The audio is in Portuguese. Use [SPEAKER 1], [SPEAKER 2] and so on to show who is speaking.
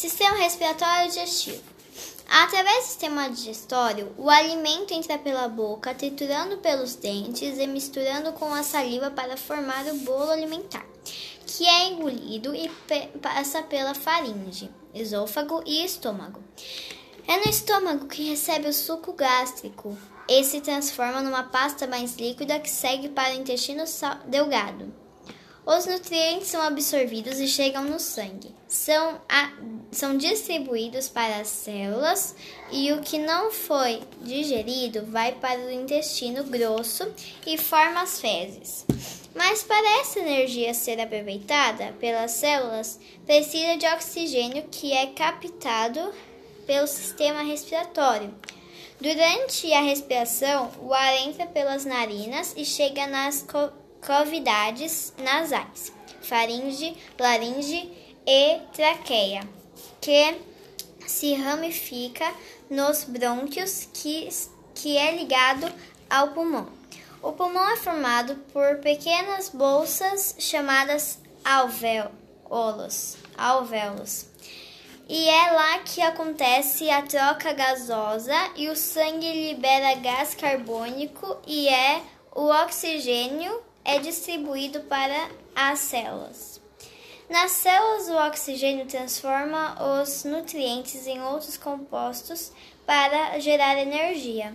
[SPEAKER 1] Sistema respiratório digestivo. Através do sistema digestório, o alimento entra pela boca, triturando pelos dentes e misturando com a saliva para formar o bolo alimentar, que é engolido e passa pela faringe, esôfago e estômago. É no estômago que recebe o suco gástrico e se transforma numa pasta mais líquida que segue para o intestino delgado. Os nutrientes são absorvidos e chegam no sangue. São, a, são distribuídos para as células e o que não foi digerido vai para o intestino grosso e forma as fezes. Mas para essa energia ser aproveitada pelas células, precisa de oxigênio que é captado pelo sistema respiratório. Durante a respiração, o ar entra pelas narinas e chega nas cavidades nasais, faringe, laringe e traqueia, que se ramifica nos brônquios, que, que é ligado ao pulmão. O pulmão é formado por pequenas bolsas chamadas alvéolos, alvéolos. E é lá que acontece a troca gasosa e o sangue libera gás carbônico e é o oxigênio é distribuído para as células. Nas células, o oxigênio transforma os nutrientes em outros compostos para gerar energia.